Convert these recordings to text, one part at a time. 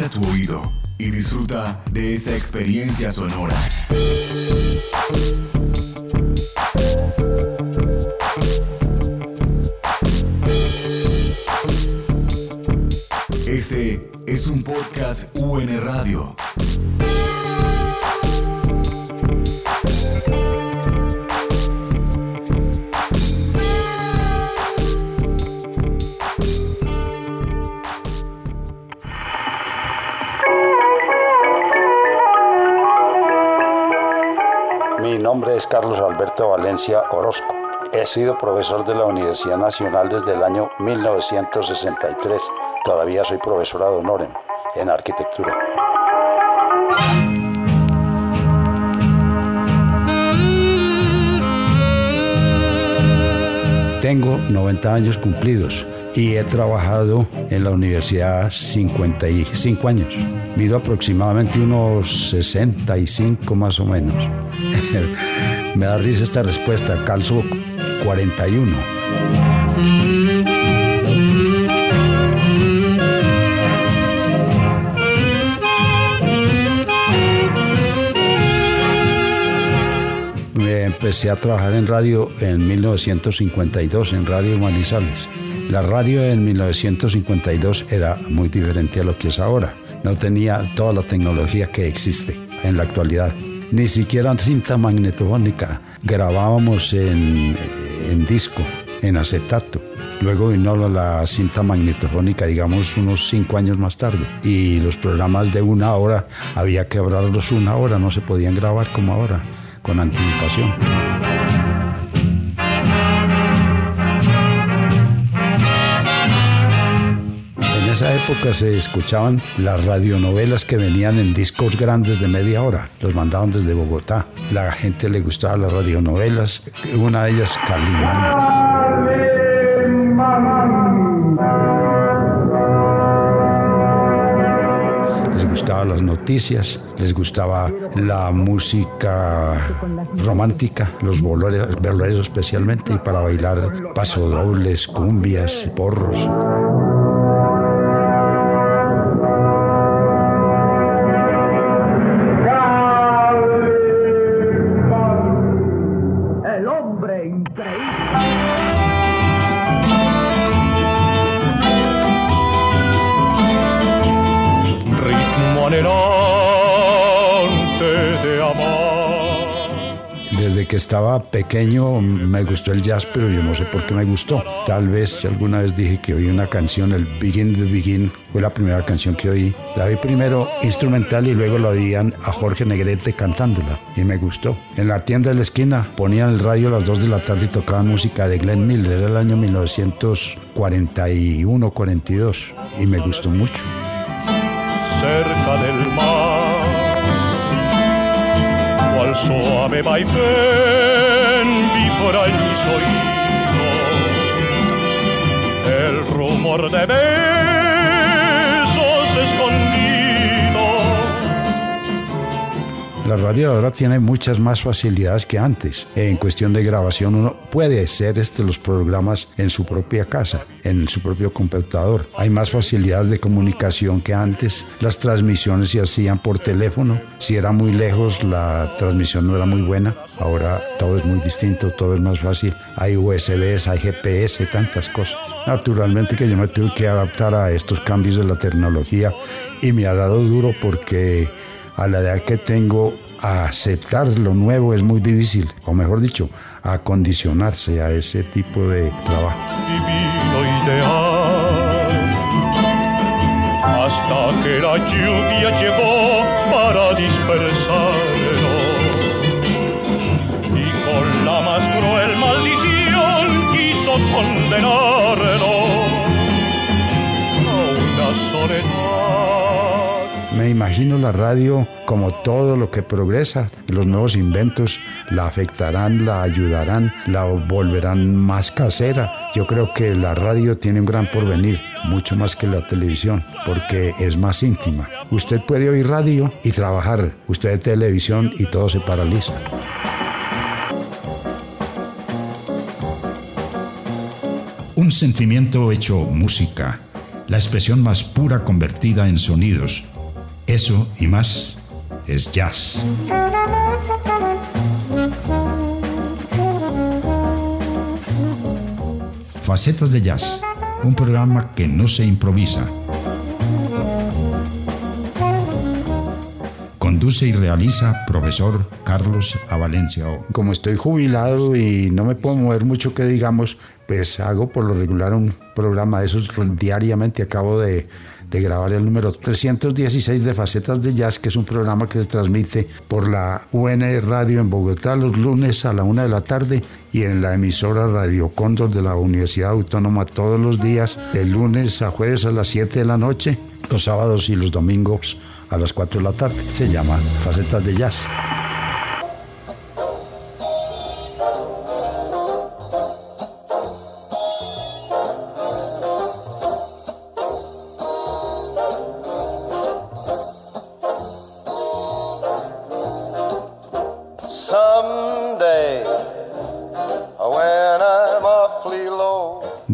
Agudiza tu oído y disfruta de esta experiencia sonora. Mi nombre es Carlos Alberto Valencia Orozco. He sido profesor de la Universidad Nacional desde el año 1963. Todavía soy profesor de honor en arquitectura. Tengo 90 años cumplidos y he trabajado en la universidad 55 años. Mido aproximadamente unos 65 más o menos. Me da risa esta respuesta, calzo 41. Empecé a trabajar en radio en 1952, en Radio Manizales. La radio en 1952 era muy diferente a lo que es ahora. No tenía toda la tecnología que existe en la actualidad. Ni siquiera cinta magnetofónica. Grabábamos en, en disco, en acetato. Luego vino la cinta magnetofónica, digamos, unos cinco años más tarde. Y los programas de una hora había que grabarlos una hora, no se podían grabar como ahora, con anticipación. Esa época se escuchaban las radionovelas que venían en discos grandes de media hora. Los mandaban desde Bogotá. La gente le gustaba las radionovelas. Una de ellas, Calimán. Les gustaba las noticias, les gustaba la música romántica, los boleros especialmente, y para bailar pasodobles, cumbias, porros. Que estaba pequeño me gustó el jazz, pero yo no sé por qué me gustó. Tal vez alguna vez dije que oí una canción, el Begin the Begin, fue la primera canción que oí. La vi primero instrumental y luego la oían a Jorge Negrete cantándola y me gustó. En la tienda de la esquina ponían el radio a las 2 de la tarde y tocaban música de Glenn Miller, era el año 1941-42 y me gustó mucho. cerca del mar. Cual suave vaivén vibra en mis oídos. El rumor de besos La radio ahora tiene muchas más facilidades que antes. En cuestión de grabación uno puede hacer este, los programas en su propia casa, en su propio computador. Hay más facilidades de comunicación que antes. Las transmisiones se hacían por teléfono. Si era muy lejos, la transmisión no era muy buena. Ahora todo es muy distinto, todo es más fácil. Hay USBs, hay GPS, tantas cosas. Naturalmente que yo me tuve que adaptar a estos cambios de la tecnología y me ha dado duro porque a la edad que tengo, aceptar lo nuevo es muy difícil, o mejor dicho, acondicionarse a ese tipo de trabajo. Divino ideal. Hasta que la lluvia llegó para dispersarlo. Y con la más cruel maldición quiso condenarlo imagino la radio como todo lo que progresa. Los nuevos inventos la afectarán, la ayudarán, la volverán más casera. Yo creo que la radio tiene un gran porvenir, mucho más que la televisión, porque es más íntima. Usted puede oír radio y trabajar, usted ve televisión y todo se paraliza. Un sentimiento hecho música, la expresión más pura convertida en sonidos, Eso y más es jazz. Facetas de Jazz, un programa que no se improvisa. Conduce y realiza profesor Carlos Avalencia. Como estoy jubilado y no me puedo mover mucho que digamos, pues hago por lo regular un programa de esos diariamente. Acabo de de grabar el número 316 de Facetas de Jazz, que es un programa que se transmite por la UN Radio en Bogotá los lunes a la una de la tarde y en la emisora Radio Cóndor de la Universidad Autónoma todos los días, de lunes a jueves a las 7 de la noche, los sábados y los domingos a las 4 de la tarde. Se llama Facetas de Jazz.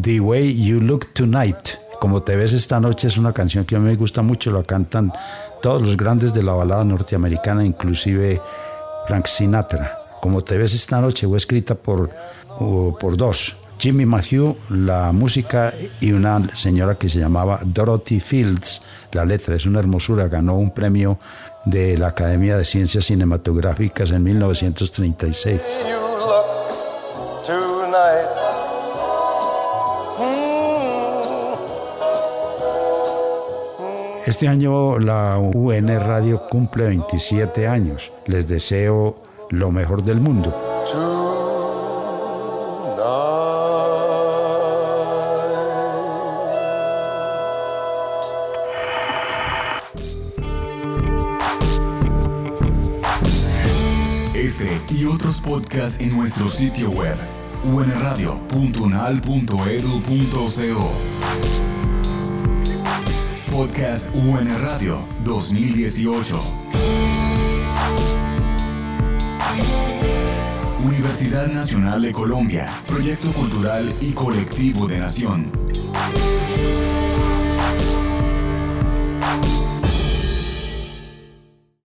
The Way You Look Tonight. Como te ves esta noche es una canción que a mí me gusta mucho, la cantan todos los grandes de la balada norteamericana, inclusive Frank Sinatra. Como te ves esta noche fue escrita por, por dos, Jimmy Mahue, la música, y una señora que se llamaba Dorothy Fields. La letra es una hermosura, ganó un premio de la Academia de Ciencias Cinematográficas en 1936. Este año la UN Radio cumple 27 años. Les deseo lo mejor del mundo. Este y otros podcasts en nuestro sitio web unradio.unal.edu.co Podcast UN Radio 2018. Universidad Nacional de Colombia, Proyecto Cultural y Colectivo de Nación.